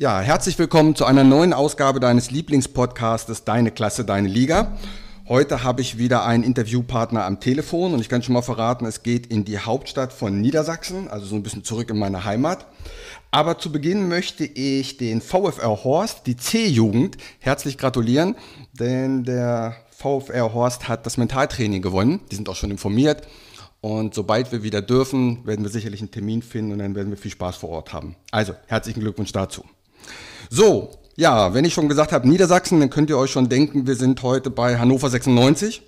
Ja, herzlich willkommen zu einer neuen Ausgabe deines Lieblingspodcastes Deine Klasse, Deine Liga. Heute habe ich wieder einen Interviewpartner am Telefon und ich kann schon mal verraten, es geht in die Hauptstadt von Niedersachsen, also so ein bisschen zurück in meine Heimat. Aber zu Beginn möchte ich den VfR Horst, die C-Jugend, herzlich gratulieren, denn der VfR Horst hat das Mentaltraining gewonnen. Die sind auch schon informiert. Und sobald wir wieder dürfen, werden wir sicherlich einen Termin finden und dann werden wir viel Spaß vor Ort haben. Also, herzlichen Glückwunsch dazu. So, ja, wenn ich schon gesagt habe Niedersachsen, dann könnt ihr euch schon denken, wir sind heute bei Hannover 96.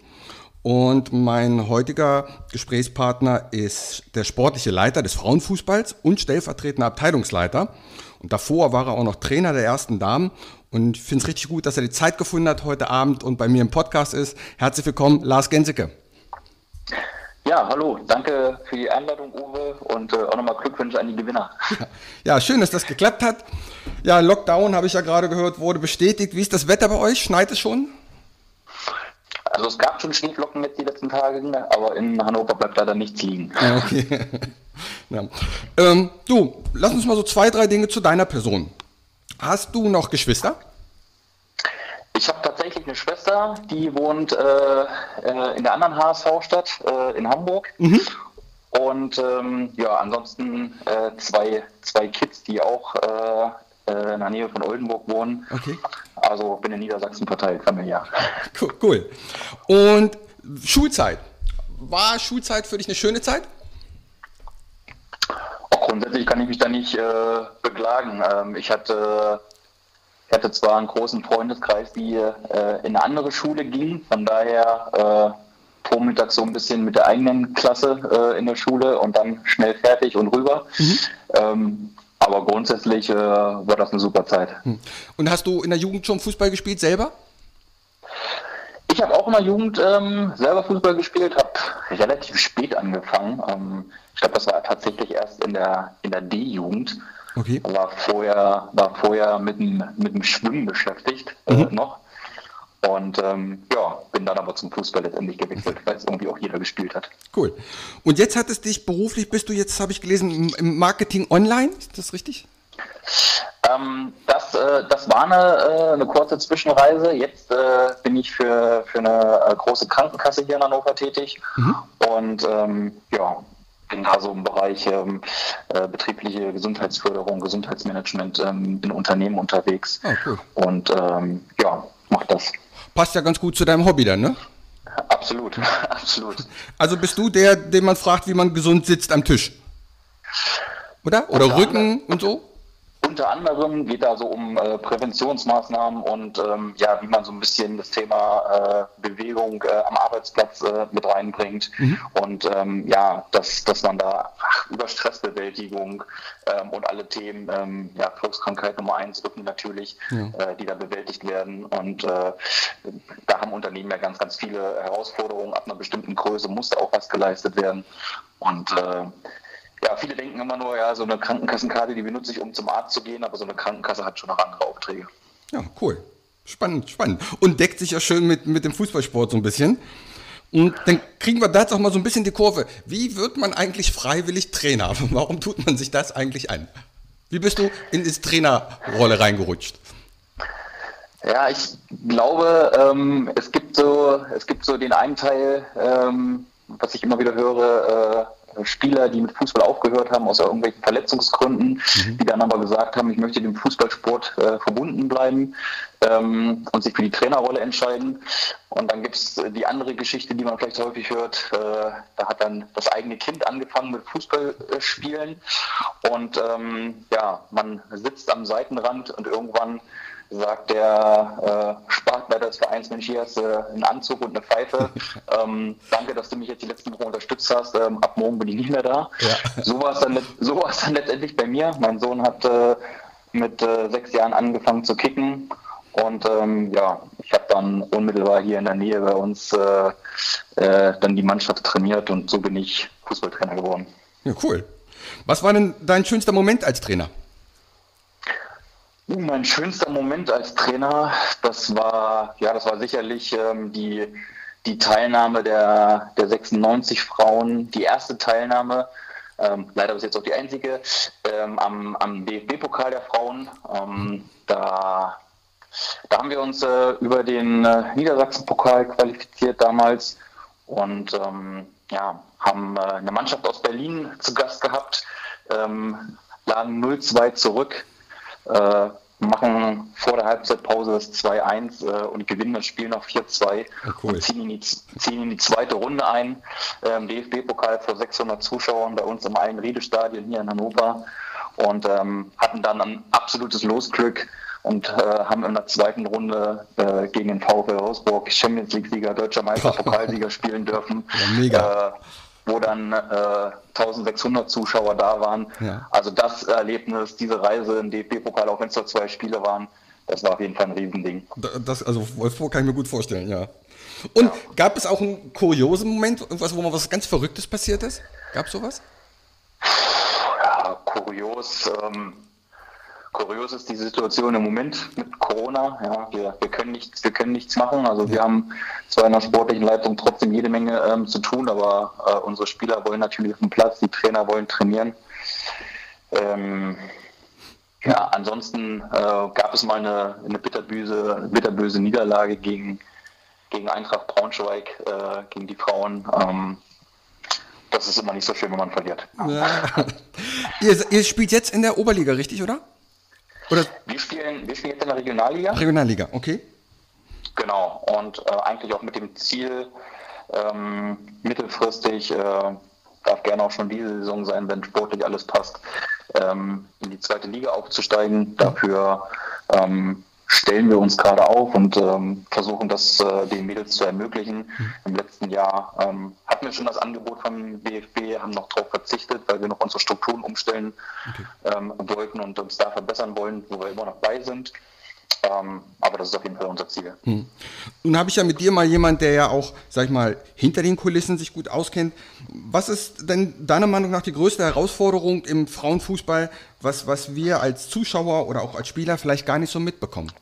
Und mein heutiger Gesprächspartner ist der sportliche Leiter des Frauenfußballs und stellvertretender Abteilungsleiter. Und davor war er auch noch Trainer der ersten Damen. Und ich finde es richtig gut, dass er die Zeit gefunden hat heute Abend und bei mir im Podcast ist. Herzlich willkommen, Lars Gensicke. Ja, hallo, danke für die Einladung, Uwe, und äh, auch nochmal Glückwünsche an die Gewinner. Ja, schön, dass das geklappt hat. Ja, Lockdown, habe ich ja gerade gehört, wurde bestätigt. Wie ist das Wetter bei euch? Schneit es schon? Also es gab schon Schneeflocken jetzt die letzten Tage, aber in Hannover bleibt leider nichts liegen. Ja, okay. ja. Ähm, du, lass uns mal so zwei, drei Dinge zu deiner Person. Hast du noch Geschwister? Ich habe tatsächlich eine Schwester, die wohnt äh, äh in der anderen HSV-Stadt äh, in Hamburg. Mhm. Und ähm, ja, ansonsten äh, zwei, zwei Kids, die auch äh, äh, in der Nähe von Oldenburg wohnen. Okay. Also bin in Niedersachsen verteilt, familiär. Cool, cool. Und Schulzeit. War Schulzeit für dich eine schöne Zeit? Auch grundsätzlich kann ich mich da nicht beklagen. Ähm, ich hatte ich hatte zwar einen großen Freundeskreis, die äh, in eine andere Schule ging, von daher äh, vormittags so ein bisschen mit der eigenen Klasse äh, in der Schule und dann schnell fertig und rüber. Mhm. Ähm, aber grundsätzlich äh, war das eine super Zeit. Hm. Und hast du in der Jugend schon Fußball gespielt selber? Ich habe auch in der Jugend ähm, selber Fußball gespielt, habe relativ spät angefangen. Ähm, ich glaube, das war tatsächlich erst in der, in der D-Jugend. Okay. War vorher, war vorher mit dem, mit dem Schwimmen beschäftigt äh, mhm. äh, noch. Und ähm, ja, bin dann aber zum Fußball letztendlich gewechselt, weil es irgendwie auch jeder gespielt hat. Cool. Und jetzt hat es dich beruflich, bist du jetzt, habe ich gelesen, im Marketing online, ist das richtig? Ähm, das, äh, das war eine, äh, eine kurze Zwischenreise. Jetzt äh, bin ich für, für eine äh, große Krankenkasse hier in Hannover tätig. Mhm. Und ähm, ja, bin da so im Bereich ähm, äh, betriebliche Gesundheitsförderung, Gesundheitsmanagement ähm, in Unternehmen unterwegs. Oh, cool. Und ähm, ja, mach das. Passt ja ganz gut zu deinem Hobby dann, ne? Absolut, absolut. Also bist du der, den man fragt, wie man gesund sitzt am Tisch? Oder? Oder Rücken und so? Unter anderem geht da so um äh, Präventionsmaßnahmen und ähm, ja, wie man so ein bisschen das Thema äh, Bewegung äh, am Arbeitsplatz äh, mit reinbringt mhm. und ähm, ja, dass, dass man da ach, über Stressbewältigung ähm, und alle Themen, ähm, ja, Volkskrankheit Nummer eins Rücken natürlich, ja. Äh, die da bewältigt werden und äh, da haben Unternehmen ja ganz, ganz viele Herausforderungen. Ab einer bestimmten Größe muss da auch was geleistet werden und ja, viele denken immer nur, ja, so eine Krankenkassenkarte, die benutze ich, um zum Arzt zu gehen, aber so eine Krankenkasse hat schon noch andere Aufträge. Ja, cool. Spannend, spannend. Und deckt sich ja schön mit, mit dem Fußballsport so ein bisschen. Und dann kriegen wir da jetzt auch mal so ein bisschen die Kurve. Wie wird man eigentlich freiwillig Trainer? Warum tut man sich das eigentlich an? Wie bist du in die Trainerrolle reingerutscht? Ja, ich glaube, ähm, es, gibt so, es gibt so den einen Teil, ähm, was ich immer wieder höre, äh, Spieler, die mit Fußball aufgehört haben, aus irgendwelchen Verletzungsgründen, mhm. die dann aber gesagt haben, ich möchte dem Fußballsport äh, verbunden bleiben ähm, und sich für die Trainerrolle entscheiden. Und dann gibt es die andere Geschichte, die man vielleicht häufig hört. Äh, da hat dann das eigene Kind angefangen mit Fußballspielen und ähm, ja, man sitzt am Seitenrand und irgendwann sagt der äh, Spartleiter des Vereins, Mensch, hier hast du äh, einen Anzug und eine Pfeife. ähm, danke, dass du mich jetzt die letzten Wochen unterstützt hast. Ähm, ab morgen bin ich nicht mehr da. Ja. So war es dann, so dann letztendlich bei mir. Mein Sohn hat äh, mit äh, sechs Jahren angefangen zu kicken. Und ähm, ja, ich habe dann unmittelbar hier in der Nähe bei uns äh, äh, dann die Mannschaft trainiert und so bin ich Fußballtrainer geworden. Ja, cool. Was war denn dein schönster Moment als Trainer? Mein schönster Moment als Trainer, das war, ja, das war sicherlich ähm, die, die Teilnahme der, der 96 Frauen, die erste Teilnahme ähm, leider bis jetzt auch die einzige, ähm, am, am DFB-Pokal der Frauen. Ähm, da, da haben wir uns äh, über den äh, Niedersachsen-Pokal qualifiziert damals und ähm, ja, haben äh, eine Mannschaft aus Berlin zu Gast gehabt, ähm, lagen 0-2 zurück, äh, machen vor der Halbzeitpause das 2-1 äh, und gewinnen das Spiel noch 4-2 oh, cool. und ziehen in, die, ziehen in die zweite Runde ein. Ähm, DFB-Pokal vor 600 Zuschauern bei uns im Allen-Riede-Stadion hier in Hannover und ähm, hatten dann ein absolutes Losglück und äh, haben in der zweiten Runde äh, gegen den VfL Wolfsburg Champions League-Sieger, deutscher Meister, Pokalsieger spielen dürfen. Ja, mega. Wo dann äh, 1600 Zuschauer da waren. Ja. Also das Erlebnis, diese Reise im DFB-Pokal, auch wenn es nur zwei Spiele waren, das war auf jeden Fall ein Riesending. Das, also Wolfsburg kann ich mir gut vorstellen, ja. Und ja. gab es auch einen kuriosen Moment, was, wo mal was ganz Verrücktes passiert ist? Gab es sowas? Ja, kurios. Ähm, Kurios ist die Situation im Moment mit Corona. Ja, wir, wir, können nichts, wir können nichts machen. Also wir haben zwar in der sportlichen Leitung trotzdem jede Menge ähm, zu tun, aber äh, unsere Spieler wollen natürlich auf den Platz, die Trainer wollen trainieren. Ähm, ja, ansonsten äh, gab es mal eine, eine bitterböse, bitterböse Niederlage gegen, gegen Eintracht Braunschweig, äh, gegen die Frauen. Ähm, das ist immer nicht so schön, wenn man verliert. Ja. ihr, ihr spielt jetzt in der Oberliga, richtig, oder? Oder? Wir, spielen, wir spielen jetzt in der Regionalliga. Regionalliga, okay. Genau, und äh, eigentlich auch mit dem Ziel, ähm, mittelfristig, äh, darf gerne auch schon diese Saison sein, wenn sportlich alles passt, ähm, in die zweite Liga aufzusteigen. Dafür ähm, stellen wir uns gerade auf und ähm, versuchen das äh, den Mädels zu ermöglichen. Mhm. Im letzten Jahr ähm, hatten wir schon das Angebot vom BFB, haben noch darauf verzichtet, weil wir noch unsere Strukturen umstellen okay. ähm, wollten und uns da verbessern wollen, wo wir immer noch bei sind. Ähm, aber das ist auf jeden Fall unser Ziel. Hm. Nun habe ich ja mit dir mal jemand, der ja auch, sag ich mal, hinter den Kulissen sich gut auskennt. Was ist denn deiner Meinung nach die größte Herausforderung im Frauenfußball, was, was wir als Zuschauer oder auch als Spieler vielleicht gar nicht so mitbekommen?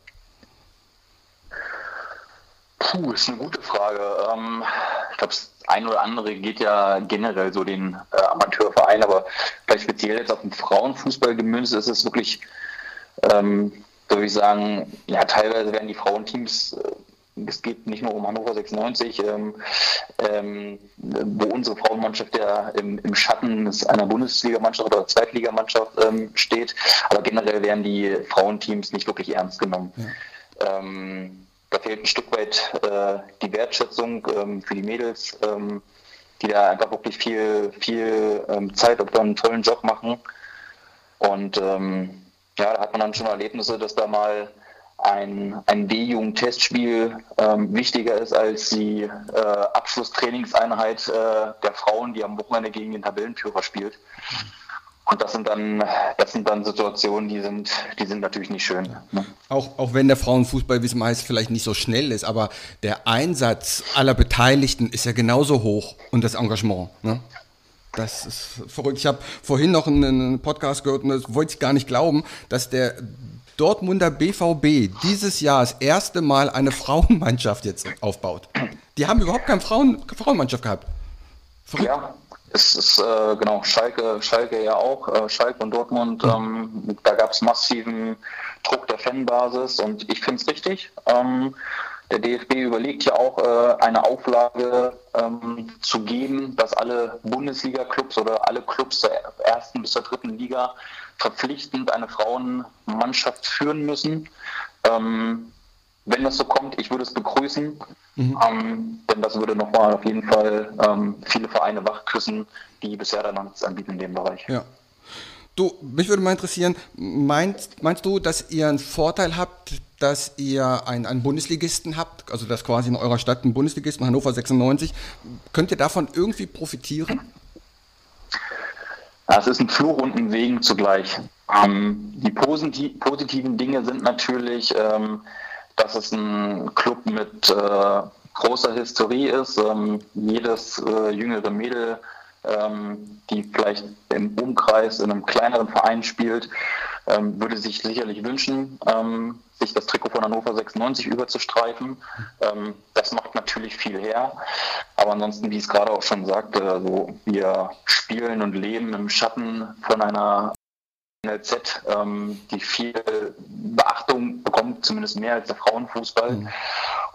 Puh, ist eine gute Frage. Ähm, ich glaube, das ein oder andere geht ja generell so den äh, Amateurverein, aber vielleicht speziell jetzt auf den Frauenfußball gemünzt ist es wirklich, ähm, würde ich sagen, ja, teilweise werden die Frauenteams, äh, es geht nicht nur um Hannover 96, ähm, ähm, wo unsere Frauenmannschaft ja im, im Schatten einer Bundesligamannschaft oder Zweitligamannschaft ähm, steht, aber generell werden die Frauenteams nicht wirklich ernst genommen. Ja. Ähm, da fehlt ein Stück weit äh, die Wertschätzung ähm, für die Mädels, ähm, die da einfach wirklich viel, viel Zeit und einen tollen Job machen. Und ähm, ja, da hat man dann schon Erlebnisse, dass da mal ein, ein D-Jugend-Testspiel ähm, wichtiger ist als die äh, Abschlusstrainingseinheit äh, der Frauen, die am Wochenende gegen den Tabellenführer spielt. Und das sind dann, das sind dann Situationen, die sind, die sind natürlich nicht schön. Ne? Auch, auch wenn der Frauenfußball, wie es meist vielleicht nicht so schnell ist, aber der Einsatz aller Beteiligten ist ja genauso hoch und das Engagement. Ne? Das ist verrückt. Ich habe vorhin noch einen Podcast gehört und das wollte ich gar nicht glauben, dass der Dortmunder BVB dieses Jahr das erste Mal eine Frauenmannschaft jetzt aufbaut. Die haben überhaupt keine Frauen, Frauenmannschaft gehabt. Verrückt. Ja, es ist äh, genau Schalke, Schalke ja auch, äh, Schalke und Dortmund, ähm, da gab es massiven Druck der Fanbasis und ich finde es richtig. Ähm, der DFB überlegt ja auch, äh, eine Auflage ähm, zu geben, dass alle Bundesliga-Clubs oder alle Clubs der ersten bis zur dritten Liga verpflichtend eine Frauenmannschaft führen müssen. Ähm, wenn das so kommt, ich würde es begrüßen. Mhm. Ähm, denn das würde nochmal auf jeden Fall ähm, viele Vereine wachküssen, die bisher dann noch nichts anbieten in dem Bereich. Ja. Du, mich würde mal interessieren, meinst, meinst du, dass ihr einen Vorteil habt, dass ihr einen, einen Bundesligisten habt, also dass quasi in eurer Stadt ein Bundesligisten, Hannover 96, könnt ihr davon irgendwie profitieren? Ja, es ist ein Fluch und ein Segen zugleich. Ähm, die posit positiven Dinge sind natürlich, ähm, dass es ein Club mit äh, großer Historie ist. Ähm, jedes äh, jüngere Mädel, ähm, die vielleicht im Umkreis in einem kleineren Verein spielt, ähm, würde sich sicherlich wünschen, ähm, sich das Trikot von Hannover 96 überzustreifen. Ähm, das macht natürlich viel her. Aber ansonsten, wie ich es gerade auch schon sagte, also wir spielen und leben im Schatten von einer NLZ, ähm, die viel Beachtung bekommt, zumindest mehr als der Frauenfußball. Mhm.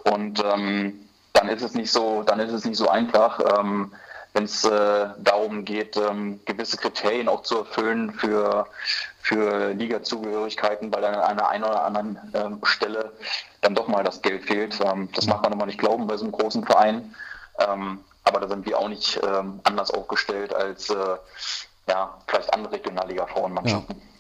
Und ähm, dann ist es nicht so, dann ist es nicht so einfach, ähm, wenn es äh, darum geht, ähm, gewisse Kriterien auch zu erfüllen für, für Liga-Zugehörigkeiten, weil dann an einer oder anderen ähm, Stelle dann doch mal das Geld fehlt. Ähm, das mag man immer nicht glauben bei so einem großen Verein. Ähm, aber da sind wir auch nicht ähm, anders aufgestellt als äh, ja, vielleicht andere Regionalliga-Frauenmannschaften. Ja.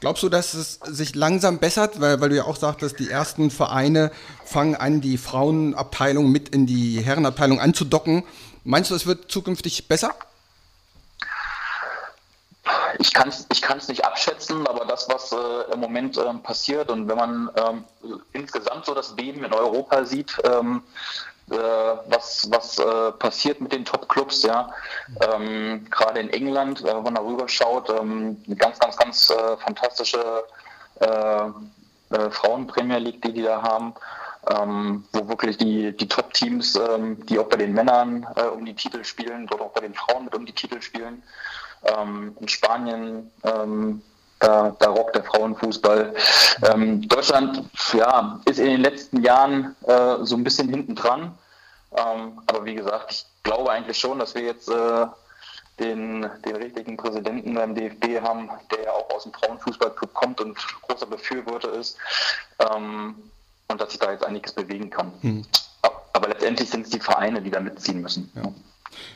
Glaubst du, dass es sich langsam bessert, weil, weil du ja auch sagtest, die ersten Vereine fangen an, die Frauenabteilung mit in die Herrenabteilung anzudocken? Meinst du, es wird zukünftig besser? Ich kann es ich kann's nicht abschätzen, aber das, was äh, im Moment ähm, passiert und wenn man ähm, insgesamt so das Beben in Europa sieht, ähm, äh, was, was äh, passiert mit den Top-Clubs, ja. Ähm, Gerade in England, äh, wenn man da rüber schaut, ähm, eine ganz, ganz, ganz äh, fantastische äh, äh, Frauen-Premier League, die die da haben. Ähm, wo wirklich die, die Top-Teams, ähm, die auch bei den Männern um die Titel spielen, dort auch bei den Frauen mit um die Titel spielen. Ähm, in Spanien ähm, da, da rockt der Frauenfußball. Ähm, Deutschland ja, ist in den letzten Jahren äh, so ein bisschen hinten dran. Ähm, aber wie gesagt, ich glaube eigentlich schon, dass wir jetzt äh, den, den richtigen Präsidenten beim DFB haben, der ja auch aus dem Frauenfußballclub kommt und großer Befürworter ist. Ähm, und dass sich da jetzt einiges bewegen kann. Hm. Aber letztendlich sind es die Vereine, die da mitziehen müssen. Ja.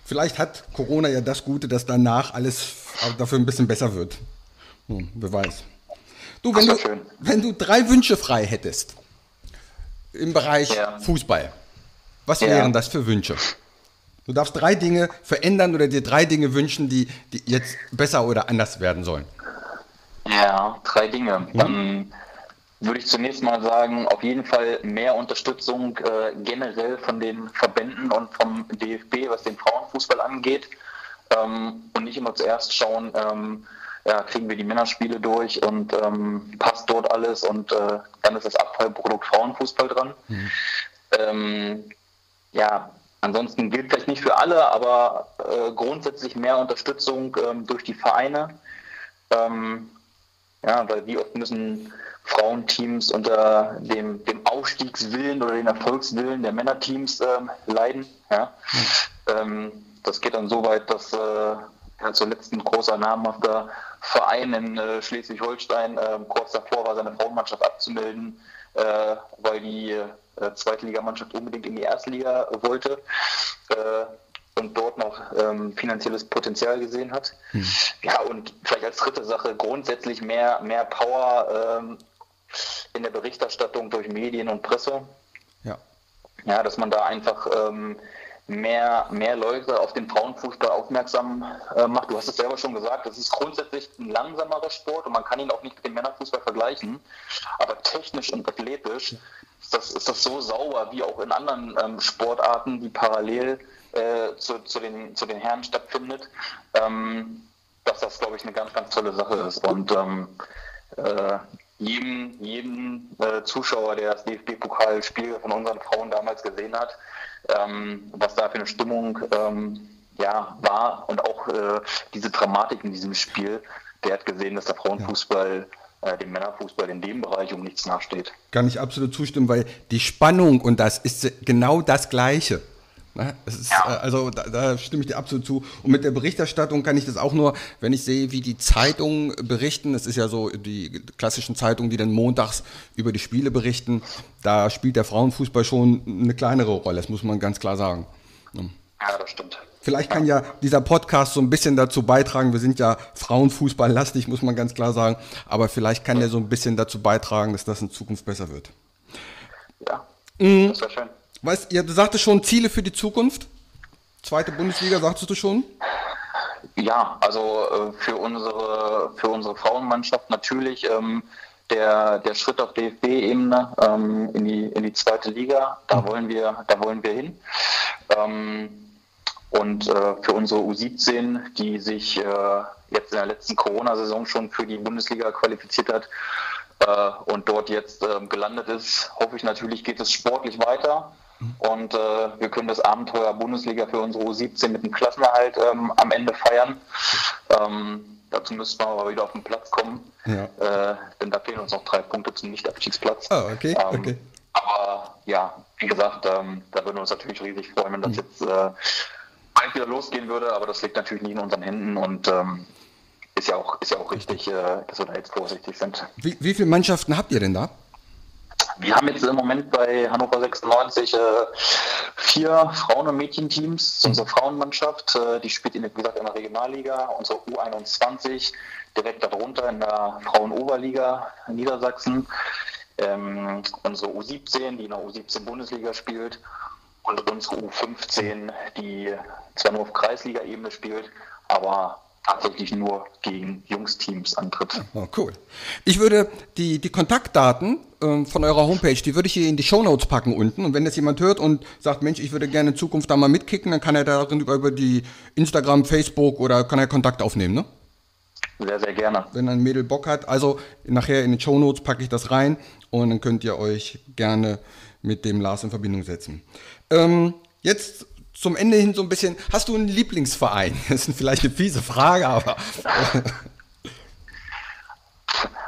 Vielleicht hat Corona ja das Gute, dass danach alles dafür ein bisschen besser wird. Hm, Beweis. Du, wenn du, wenn du drei Wünsche frei hättest im Bereich ja. Fußball, was ja. wären das für Wünsche? Du darfst drei Dinge verändern oder dir drei Dinge wünschen, die, die jetzt besser oder anders werden sollen. Ja, drei Dinge. Mhm. Dann würde ich zunächst mal sagen, auf jeden Fall mehr Unterstützung äh, generell von den Verbänden und vom DFB, was den Frauenfußball angeht. Ähm, und nicht immer zuerst schauen, ähm, ja, kriegen wir die Männerspiele durch und ähm, passt dort alles und äh, dann ist das Abfallprodukt Frauenfußball dran. Mhm. Ähm, ja, ansonsten gilt vielleicht nicht für alle, aber äh, grundsätzlich mehr Unterstützung ähm, durch die Vereine. Ähm, ja, weil wie oft müssen Frauenteams unter dem, dem Aufstiegswillen oder den Erfolgswillen der Männerteams ähm, leiden. Ja? Mhm. das geht dann so weit, dass äh, ja, zuletzt ein großer namhafter Verein in äh, Schleswig-Holstein äh, kurz davor war, seine Frauenmannschaft abzumelden, äh, weil die äh, Zweitligamannschaft unbedingt in die Erste Liga wollte äh, und dort noch ähm, finanzielles Potenzial gesehen hat. Hm. Ja, und vielleicht als dritte Sache grundsätzlich mehr, mehr Power ähm, in der Berichterstattung durch Medien und Presse. Ja. Ja, dass man da einfach ähm, mehr, mehr Leute auf den Frauenfußball aufmerksam äh, macht. Du hast es selber schon gesagt, das ist grundsätzlich ein langsamerer Sport und man kann ihn auch nicht mit dem Männerfußball vergleichen. Aber technisch und athletisch ist das, ist das so sauber wie auch in anderen ähm, Sportarten, die parallel äh, zu, zu, den, zu den Herren stattfindet, ähm, dass das, glaube ich, eine ganz, ganz tolle Sache ist. Und ähm, äh, jedem, jedem äh, Zuschauer, der das DFB-Pokalspiel von unseren Frauen damals gesehen hat, ähm, was da für eine Stimmung ähm, ja, war und auch äh, diese Dramatik in diesem Spiel, der hat gesehen, dass der Frauenfußball ja. äh, dem Männerfußball in dem Bereich um nichts nachsteht. Kann ich absolut zustimmen, weil die Spannung und das ist genau das Gleiche. Ne? Ist, ja. Äh, also da, da, stimme ich dir absolut zu. Und mit der Berichterstattung kann ich das auch nur, wenn ich sehe, wie die Zeitungen berichten. Es ist ja so die klassischen Zeitungen, die dann montags über die Spiele berichten. Da spielt der Frauenfußball schon eine kleinere Rolle. Das muss man ganz klar sagen. Ja, das stimmt. Vielleicht kann ja dieser Podcast so ein bisschen dazu beitragen. Wir sind ja Frauenfußball-lastig, muss man ganz klar sagen. Aber vielleicht kann der so ein bisschen dazu beitragen, dass das in Zukunft besser wird. Ja, mhm. das wäre schön. Weißt, du sagtest schon Ziele für die Zukunft. Zweite Bundesliga, sagtest du schon? Ja, also äh, für unsere für unsere Frauenmannschaft natürlich ähm, der, der Schritt auf DFB-Ebene ähm, in, die, in die zweite Liga. Da mhm. wollen wir da wollen wir hin. Ähm, Und äh, für unsere U17, die sich äh, jetzt in der letzten Corona-Saison schon für die Bundesliga qualifiziert hat äh, und dort jetzt ähm, gelandet ist, hoffe ich natürlich, geht es sportlich weiter. Und äh, wir können das Abenteuer Bundesliga für unsere U17 mit dem Klassenerhalt ähm, am Ende feiern. Ähm, dazu müssten wir aber wieder auf den Platz kommen. Ja. Äh, denn da fehlen uns noch drei Punkte zum Nicht-Abstiegsplatz. Oh, okay, ähm, okay. Aber ja, wie gesagt, ähm, da würden wir uns natürlich riesig freuen, wenn das mhm. jetzt äh, bald wieder losgehen würde, aber das liegt natürlich nicht in unseren Händen und ähm, ist ja auch, ist ja auch richtig, äh, dass wir da jetzt vorsichtig sind. Wie, wie viele Mannschaften habt ihr denn da? Wir haben jetzt im Moment bei Hannover 96 äh, vier Frauen- und Mädchenteams. Unsere Frauenmannschaft, äh, die spielt in, wie gesagt, in der Regionalliga. Unsere U21 direkt darunter in der Frauenoberliga in Niedersachsen. Ähm, unsere U17, die in der U17-Bundesliga spielt. Und unsere U15, die zwar nur auf Kreisliga-Ebene spielt, aber tatsächlich nur gegen Jungsteams antritt. Oh, cool. Ich würde die, die Kontaktdaten äh, von eurer Homepage, die würde ich hier in die Shownotes packen unten. Und wenn das jemand hört und sagt, Mensch, ich würde gerne in Zukunft da mal mitkicken, dann kann er darin über, über die Instagram, Facebook oder kann er Kontakt aufnehmen, ne? Sehr, sehr gerne. Wenn ein Mädel Bock hat. Also nachher in den Shownotes packe ich das rein und dann könnt ihr euch gerne mit dem Lars in Verbindung setzen. Ähm, jetzt zum Ende hin so ein bisschen, hast du einen Lieblingsverein? Das ist vielleicht eine fiese Frage, aber.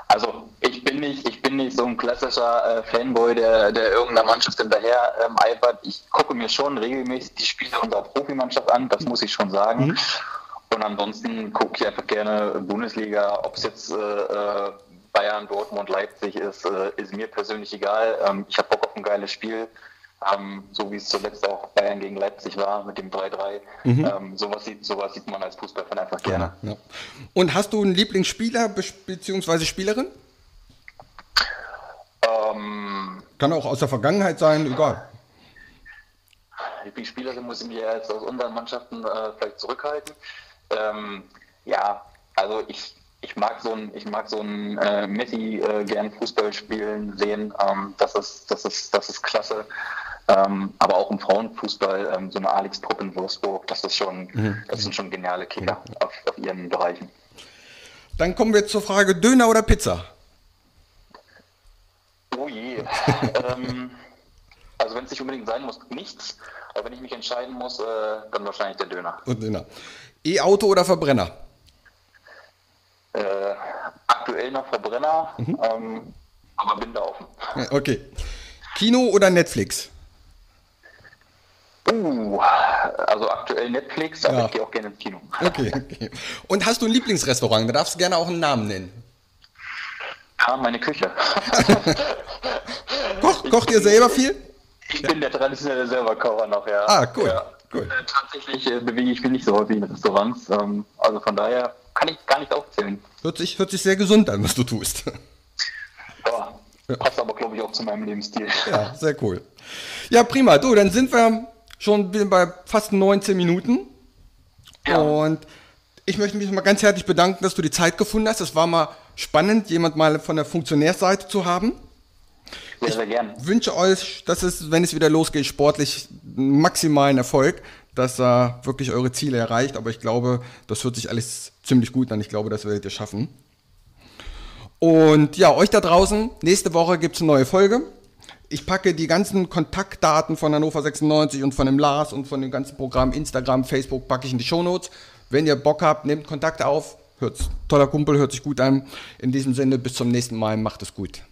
Also ich bin nicht, ich bin nicht so ein klassischer äh, Fanboy, der, der irgendeiner Mannschaft hinterher ähm, eifert. Ich gucke mir schon regelmäßig die Spiele unserer Profimannschaft an, das muss ich schon sagen. Mhm. Und ansonsten gucke ich einfach gerne Bundesliga, ob es jetzt äh, äh, Bayern, Dortmund, Leipzig ist, äh, ist mir persönlich egal. Ähm, ich habe Bock auf ein geiles Spiel. Ähm, so wie es zuletzt auch Bayern gegen Leipzig war mit dem 3-3. Mhm. Ähm, sowas, sieht, sowas sieht man als Fußballfan einfach gerne. Ja, ja. Und hast du einen Lieblingsspieler bzw. Spielerin? Ähm, Kann auch aus der Vergangenheit sein, egal. Lieblingsspielerin muss ich mir jetzt aus unseren Mannschaften äh, vielleicht zurückhalten. Ähm, ja, also ich, ich mag so ein, ich mag so ein äh, Messi äh, gern Fußball spielen sehen. Ähm, das ist, das ist, das ist klasse. Ähm, aber auch im Frauenfußball, ähm, so eine Alex Trupp in Wolfsburg, das ist schon, mhm. das sind schon geniale Kinder mhm. auf, auf, ihren Bereichen. Dann kommen wir zur Frage Döner oder Pizza? Oh je. ähm, also wenn es nicht unbedingt sein muss, nichts. Aber wenn ich mich entscheiden muss, äh, dann wahrscheinlich der Döner. Und Döner. E-Auto oder Verbrenner? Äh, aktuell noch Verbrenner, mhm. ähm, aber bin da offen. Okay. Kino oder Netflix? Uh, also aktuell Netflix, aber ja. ich gehe auch gerne ins Kino. Okay, okay. Und hast du ein Lieblingsrestaurant? Da darfst du gerne auch einen Namen nennen. Ja, meine Küche. Koch, kocht ihr selber viel? Ich ja. bin der traditionelle Selberkocher noch, ja. Ah, cool. Ja. cool. Äh, tatsächlich äh, bewege ich mich nicht so häufig in Restaurants. Ähm, also von daher kann ich gar nicht aufzählen. Hört sich, hört sich sehr gesund an, was du tust. Ja, passt aber, glaube ich, auch zu meinem Lebensstil. Ja, sehr cool. Ja, prima. Du, dann sind wir schon bei fast 19 Minuten. Ja. Und ich möchte mich mal ganz herzlich bedanken, dass du die Zeit gefunden hast. Es war mal spannend, jemand mal von der Funktionärsseite zu haben. Sehr, sehr gerne. Ich wünsche euch, dass es, wenn es wieder losgeht, sportlich maximalen Erfolg, dass ihr wirklich eure Ziele erreicht. Aber ich glaube, das hört sich alles ziemlich gut an. Ich glaube, das werdet ihr schaffen. Und ja, euch da draußen, nächste Woche gibt es eine neue Folge ich packe die ganzen Kontaktdaten von Hannover 96 und von dem Lars und von dem ganzen Programm Instagram, Facebook packe ich in die Shownotes. Wenn ihr Bock habt, nehmt Kontakt auf. Hört's. Toller Kumpel, hört sich gut an. In diesem Sinne, bis zum nächsten Mal. Macht es gut.